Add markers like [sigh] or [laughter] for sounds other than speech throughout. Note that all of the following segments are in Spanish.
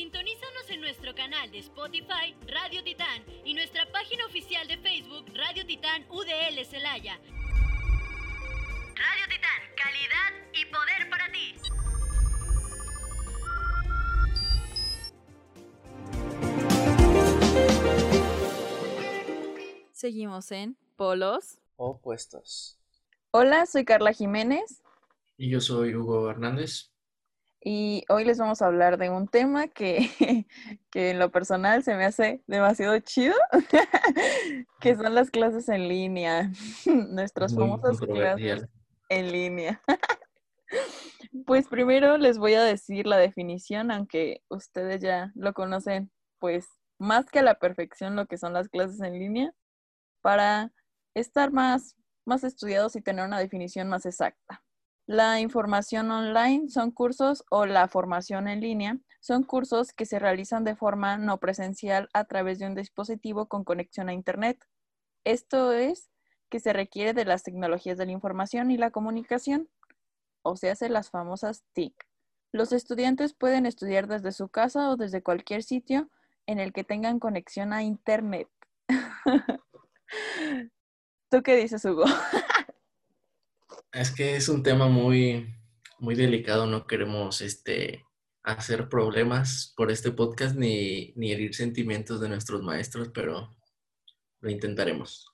Sintonízanos en nuestro canal de Spotify Radio Titán y nuestra página oficial de Facebook Radio Titán UDL Celaya. Radio Titán, calidad y poder para ti. Seguimos en Polos Opuestos. Hola, soy Carla Jiménez. Y yo soy Hugo Hernández y hoy les vamos a hablar de un tema que, [laughs] que en lo personal se me hace demasiado chido, [laughs] que son las clases en línea, [laughs] nuestras famosas clases en línea. Pues primero les voy a decir la definición, aunque ustedes ya lo conocen, pues más que a la perfección lo que son las clases en línea, para estar más, más estudiados y tener una definición más exacta. La información online son cursos o la formación en línea son cursos que se realizan de forma no presencial a través de un dispositivo con conexión a Internet. Esto es que se requiere de las tecnologías de la información y la comunicación, o se hace las famosas TIC. Los estudiantes pueden estudiar desde su casa o desde cualquier sitio en el que tengan conexión a Internet. [laughs] ¿Tú qué dices, Hugo? Es que es un tema muy, muy delicado, no queremos este, hacer problemas por este podcast ni, ni herir sentimientos de nuestros maestros, pero lo intentaremos.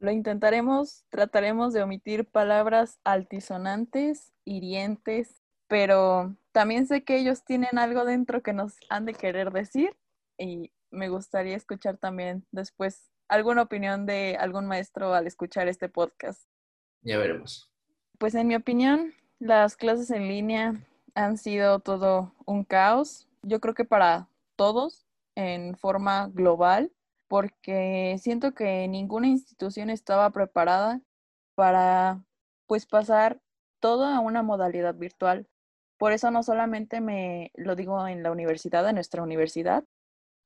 Lo intentaremos, trataremos de omitir palabras altisonantes, hirientes, pero también sé que ellos tienen algo dentro que nos han de querer decir y me gustaría escuchar también después alguna opinión de algún maestro al escuchar este podcast. Ya veremos. Pues en mi opinión, las clases en línea han sido todo un caos. Yo creo que para todos en forma global, porque siento que ninguna institución estaba preparada para pues pasar todo a una modalidad virtual. Por eso no solamente me lo digo en la universidad, en nuestra universidad,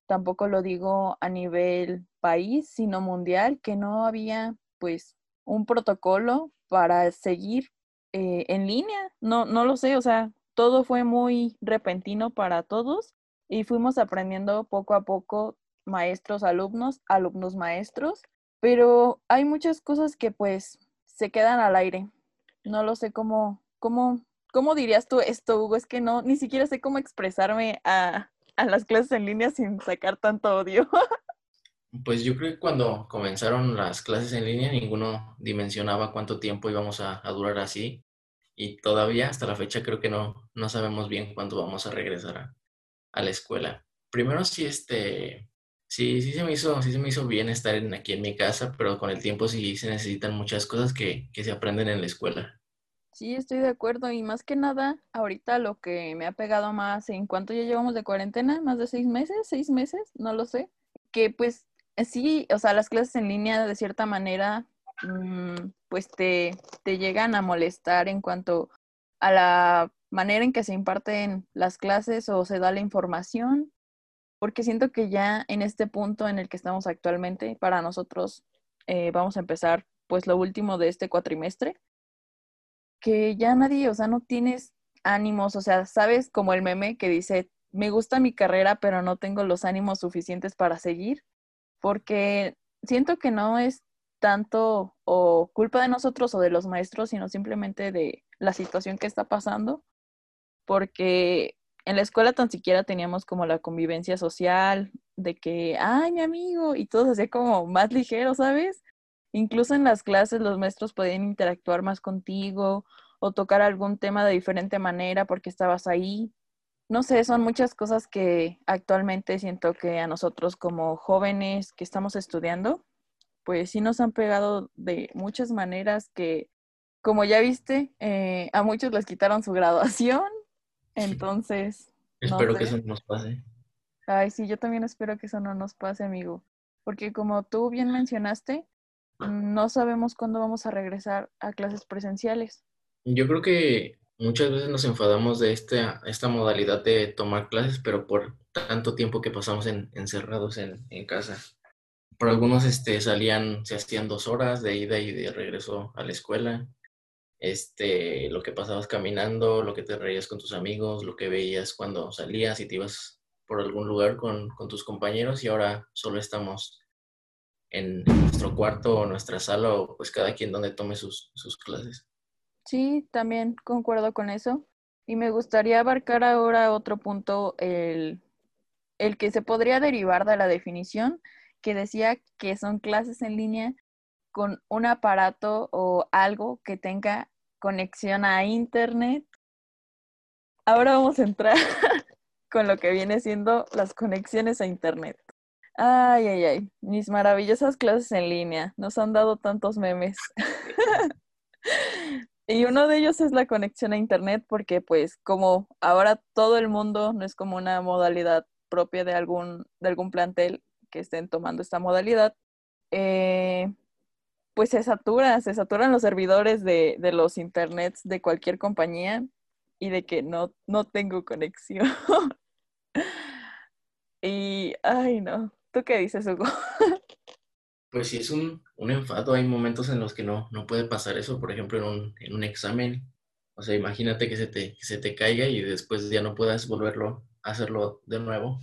tampoco lo digo a nivel país, sino mundial, que no había pues un protocolo para seguir eh, en línea. No, no lo sé, o sea, todo fue muy repentino para todos y fuimos aprendiendo poco a poco maestros, alumnos, alumnos, maestros, pero hay muchas cosas que pues se quedan al aire. No lo sé cómo, cómo, cómo dirías tú esto, Hugo, es que no, ni siquiera sé cómo expresarme a, a las clases en línea sin sacar tanto odio. [laughs] Pues yo creo que cuando comenzaron las clases en línea ninguno dimensionaba cuánto tiempo íbamos a, durar así y todavía hasta la fecha creo que no, no sabemos bien cuándo vamos a regresar a, la escuela. Primero sí, este, sí, sí se me hizo, sí se me hizo bien estar aquí en mi casa, pero con el tiempo sí se necesitan muchas cosas que, que se aprenden en la escuela. Sí, estoy de acuerdo y más que nada, ahorita lo que me ha pegado más, ¿en cuánto ya llevamos de cuarentena? ¿Más de seis meses? ¿Seis meses? No lo sé. Que pues sí, o sea, las clases en línea de cierta manera, mm, pues te, te llegan a molestar en cuanto a la manera en que se imparten las clases o se da la información, porque siento que ya en este punto en el que estamos actualmente, para nosotros eh, vamos a empezar pues lo último de este cuatrimestre, que ya nadie, o sea, no tienes ánimos, o sea, sabes como el meme que dice, me gusta mi carrera, pero no tengo los ánimos suficientes para seguir porque siento que no es tanto o culpa de nosotros o de los maestros, sino simplemente de la situación que está pasando, porque en la escuela tan siquiera teníamos como la convivencia social de que, ay, mi amigo, y todo hacía como más ligero, ¿sabes? Incluso en las clases los maestros podían interactuar más contigo o tocar algún tema de diferente manera porque estabas ahí no sé, son muchas cosas que actualmente siento que a nosotros como jóvenes que estamos estudiando, pues sí nos han pegado de muchas maneras que, como ya viste, eh, a muchos les quitaron su graduación. [laughs] Entonces... espero que eso no nos pase. Ay, sí, yo también espero que eso no nos pase, amigo. porque como tú bien mencionaste, no sabemos cuándo vamos a regresar a clases presenciales. Yo creo que muchas veces nos enfadamos de esta, esta modalidad de tomar clases, pero por tanto tiempo que pasamos encerrados en, casa. Por algunos este, salían, se hacían dos horas de ida y de regreso a la escuela. Este, lo que pasabas caminando, lo que te reías con tus amigos, lo que veías cuando salías y te ibas por algún lugar con, con tus compañeros y ahora solo estamos en nuestro cuarto o nuestra sala o pues cada quien donde tome sus, sus clases. Sí, también concuerdo con eso. Y me gustaría abarcar ahora otro punto, el, el que se podría derivar de la definición, que decía que son clases en línea con un aparato o algo que tenga conexión a Internet. Ahora vamos a entrar [laughs] con lo que viene siendo las conexiones a Internet. Ay, ay, ay, mis maravillosas clases en línea. Nos han dado tantos memes. [laughs] y uno de ellos es la conexión a Internet porque pues como ahora todo el mundo no es como una modalidad propia de algún, de algún plantel que estén tomando esta modalidad, eh, pues se satura, se saturan los servidores de, de, los internets de cualquier compañía y de que no, no tengo conexión. [laughs] y, ay no, ¿Tú qué dices, Hugo? [laughs] Pues sí, es un, un, enfado. Hay momentos en los que no, no puede pasar eso, por ejemplo, en un, en un examen. O sea, imagínate que se, te, que se te caiga y después ya no puedas volverlo a hacerlo de nuevo.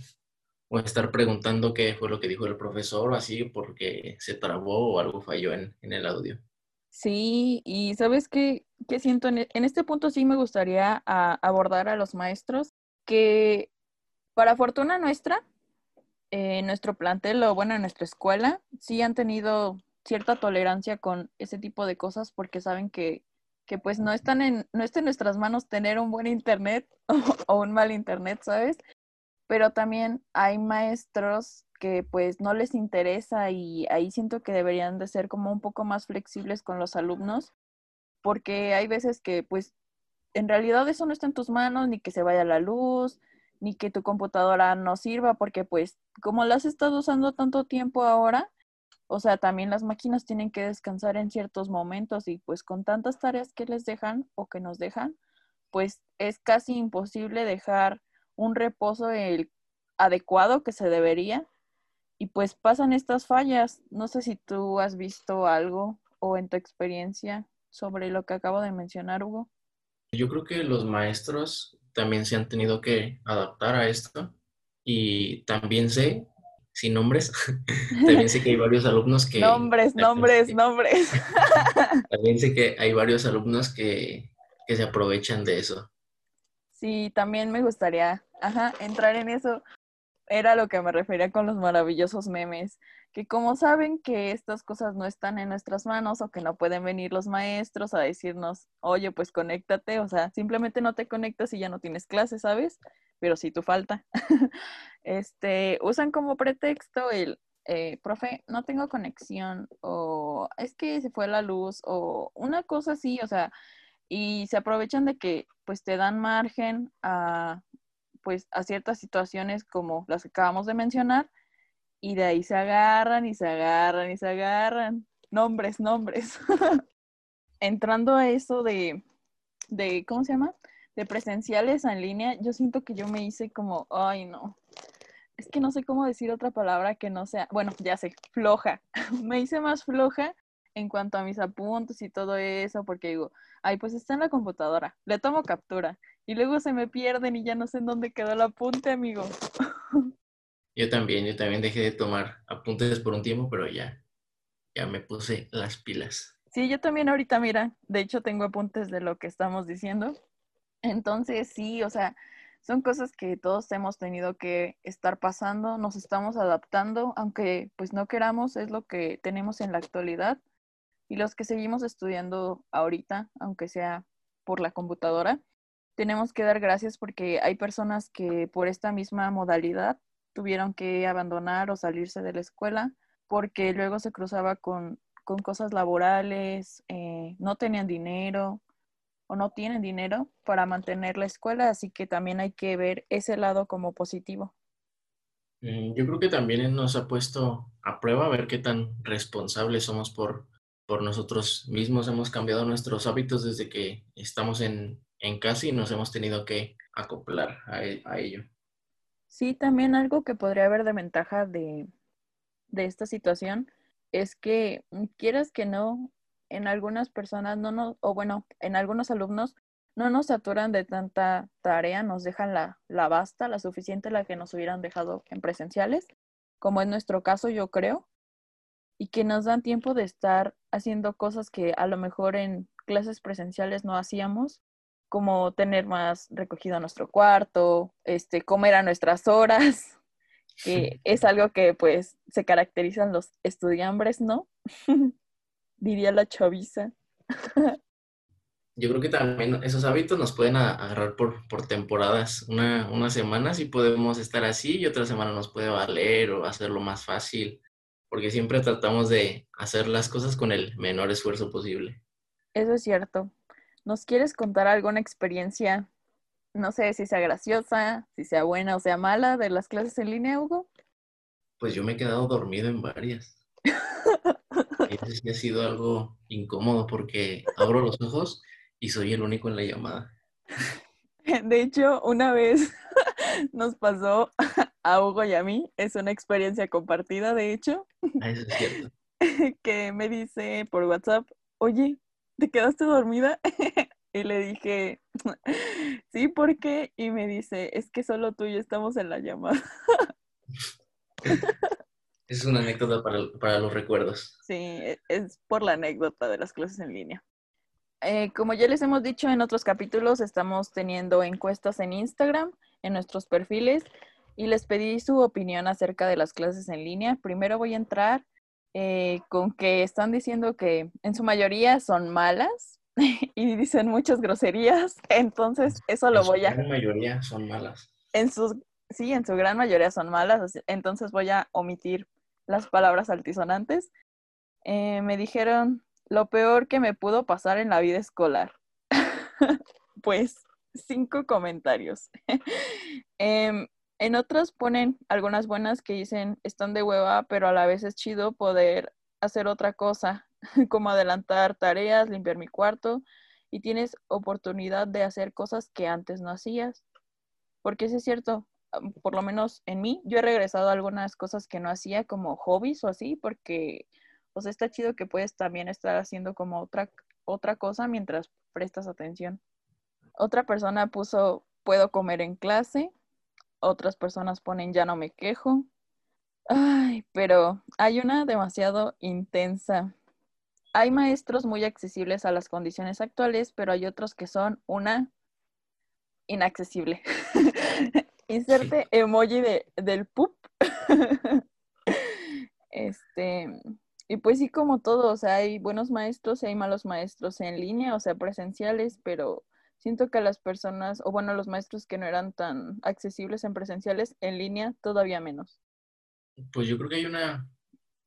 O estar preguntando qué fue lo que dijo el profesor o así porque se trabó o algo falló en, en el audio. Sí, y sabes qué, qué siento, en, este punto sí me gustaría a, abordar a los maestros que para fortuna nuestra, eh, nuestro plantel o bueno, en nuestra escuela, sí han tenido cierta tolerancia con ese tipo de cosas porque saben que, que pues no están en, no está en nuestras manos tener un buen internet o, [laughs] o un mal internet, ¿sabes? Pero también hay maestros que pues no les interesa y ahí siento que deberían de ser como un poco más flexibles con los alumnos porque hay veces que pues en realidad eso no está en tus manos ni que se vaya la luz ni que tu computadora no sirva, porque pues como la has estado usando tanto tiempo ahora, o sea, también las máquinas tienen que descansar en ciertos momentos y pues con tantas tareas que les dejan o que nos dejan, pues es casi imposible dejar un reposo el adecuado que se debería y pues pasan estas fallas. No sé si tú has visto algo o en tu experiencia sobre lo que acabo de mencionar, Hugo. Yo creo que los maestros también se han tenido que adaptar a esto. Y también sé, sin nombres, [laughs] también sé que hay varios alumnos que... Nombres, nombres, nombres. [laughs] También sé que hay varios alumnos que, que se aprovechan de eso. Sí, también me gustaría, ajá, entrar en eso. Era lo que me refería con los maravillosos memes que como saben que estas cosas no están en nuestras manos o que no pueden venir los maestros a decirnos, oye, pues conéctate, o sea, simplemente no te conectas y ya no tienes clase, ¿sabes? Pero sí tu falta. [laughs] este, usan como pretexto el, eh, profe, no tengo conexión o es que se fue la luz o una cosa así, o sea, y se aprovechan de que pues te dan margen a pues a ciertas situaciones como las que acabamos de mencionar y de ahí se agarran y se agarran y se agarran. Nombres, nombres. [laughs] Entrando a eso de, de, ¿cómo se llama? De presenciales en línea, yo siento que yo me hice como, ay no, es que no sé cómo decir otra palabra que no sea, bueno, ya sé, floja. [laughs] me hice más floja en cuanto a mis apuntes y todo eso, porque digo, ay, pues está en la computadora, le tomo captura y luego se me pierden y ya no sé en dónde quedó el apunte, amigo. [laughs] Yo también, yo también dejé de tomar apuntes por un tiempo, pero ya, ya me puse las pilas. Sí, yo también ahorita, mira, de hecho tengo apuntes de lo que estamos diciendo. Entonces, sí, o sea, son cosas que todos hemos tenido que estar pasando, nos estamos adaptando, aunque pues no queramos, es lo que tenemos en la actualidad. Y los que seguimos estudiando ahorita, aunque sea por la computadora, tenemos que dar gracias porque hay personas que por esta misma modalidad tuvieron que abandonar o salirse de la escuela porque luego se cruzaba con, con cosas laborales, eh, no tenían dinero o no tienen dinero para mantener la escuela, así que también hay que ver ese lado como positivo. Mm, yo creo que también nos ha puesto a prueba, ver qué tan responsables somos por, por nosotros mismos. Hemos cambiado nuestros hábitos desde que estamos en, en casa y nos hemos tenido que acoplar a, e, a ello. Sí, también algo que podría haber de ventaja de, de esta situación es que mm, quieras que no, en algunas personas no nos, o bueno, en algunos alumnos no nos saturan de tanta tarea, nos dejan la, la basta, la suficiente, la que nos hubieran dejado en presenciales, como en nuestro caso yo creo, y que nos dan tiempo de estar haciendo cosas que a lo mejor en clases presenciales no hacíamos, como tener más recogido nuestro cuarto, este, comer a nuestras horas, [laughs] que es algo que pues se caracterizan los estudiambres, ¿no? [laughs] Diría la chaviza. [laughs] Yo creo que también esos hábitos nos pueden agarrar por, por temporadas. Una, unas semanas y podemos estar así y otra semana nos puede valer o hacerlo más fácil, porque siempre tratamos de hacer las cosas con el menor esfuerzo posible. Eso es cierto. ¿Nos quieres contar alguna experiencia no sé si sea graciosa, si sea buena o sea mala de las clases en línea, Hugo? Pues yo me he quedado dormido en varias. [laughs] Sí ha sido algo incómodo porque abro los ojos y soy el único en la llamada. [laughs] De hecho, una vez [laughs] nos pasó a Hugo y a mí, es una experiencia compartida, de hecho. Ah, eso es cierto. Que me dice por WhatsApp, oye, ¿te quedaste dormida? [laughs] Y le dije, [laughs] sí, ¿por qué? Y me dice, es que solo tú y yo estamos en la llamada. [laughs] Es una anécdota para, los recuerdos. Sí, e, es por la anécdota de las clases en línea. Eh, como ya les hemos dicho en otros capítulos, estamos teniendo encuestas en Instagram, en nuestros perfiles, y les pedí su opinión acerca de las clases en línea. Primero voy a entrar eh, con que están diciendo que en su mayoría son malas, [laughs] y dicen muchas groserías, [laughs] entonces eso lo voy a... En su gran mayoría son malas. En sus, sí, en su gran mayoría son malas, entonces voy a omitir las palabras altisonantes. Eh, me dijeron lo peor que me pudo pasar en la vida escolar. [laughs] pues cinco comentarios. Em, en otros ponen algunas buenas que dicen están de hueva, pero a la vez es chido poder hacer otra cosa. [laughs] como adelantar tareas, limpiar mi cuarto y tienes oportunidad de hacer cosas que antes no hacías. Porque eso es cierto, por lo menos en mí, yo he regresado a algunas cosas que no hacía como hobbies o así, porque pues está chido que puedes también estar haciendo como otra, otra cosa mientras prestas atención. Otra persona puso puedo comer en clase, otras personas ponen ya no me quejo. Ay, pero hay una demasiado intensa hay maestros muy accesibles a las condiciones actuales, pero hay otros que son una inaccesible. [laughs] Inserte emoji de, del pup. [laughs] este, y pues sí, como todo, o sea, hay buenos maestros y hay malos maestros en línea, o sea, presenciales, pero siento que las personas, o bueno, los maestros que no eran tan accesibles en presenciales, en línea, todavía menos. Pues yo creo que hay una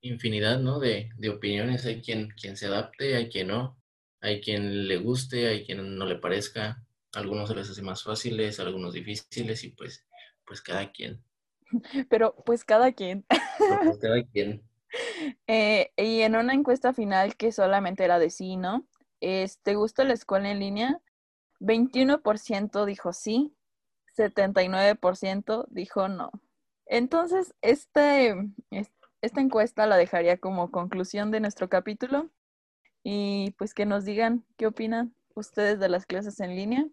infinidad, ¿no? De, de, opiniones. Hay quien, quien se adapte, hay quien no. Hay quien le guste, hay quien no le parezca. algunos se les hace más fáciles, algunos difíciles y pues, pues cada quien. [laughs] Pero pues cada quien. pues [laughs] cada quien. Eh, y en una encuesta final que solamente era de sí, ¿no? ¿Te gusta la escuela en línea? 21% dijo sí, 79% dijo no. Entonces, este, esta encuesta la dejaría como conclusión de nuestro capítulo y pues que nos digan qué opinan ustedes de las clases en línea.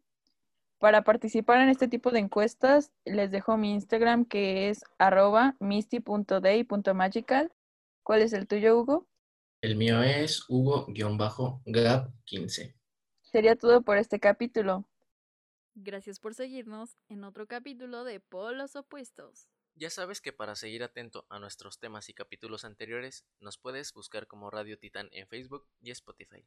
Para participar en este tipo de encuestas, les dejo mi Instagram que es arroba misty.day.magical. ¿Cuál es el tuyo, Hugo? El mío es Hugo-Gap15. Sería todo por este capítulo. Gracias por seguirnos en otro capítulo de Polos Opuestos. Ya sabes que para seguir atento a nuestros temas y capítulos anteriores, nos puedes buscar como Radio Titán en Facebook y Spotify.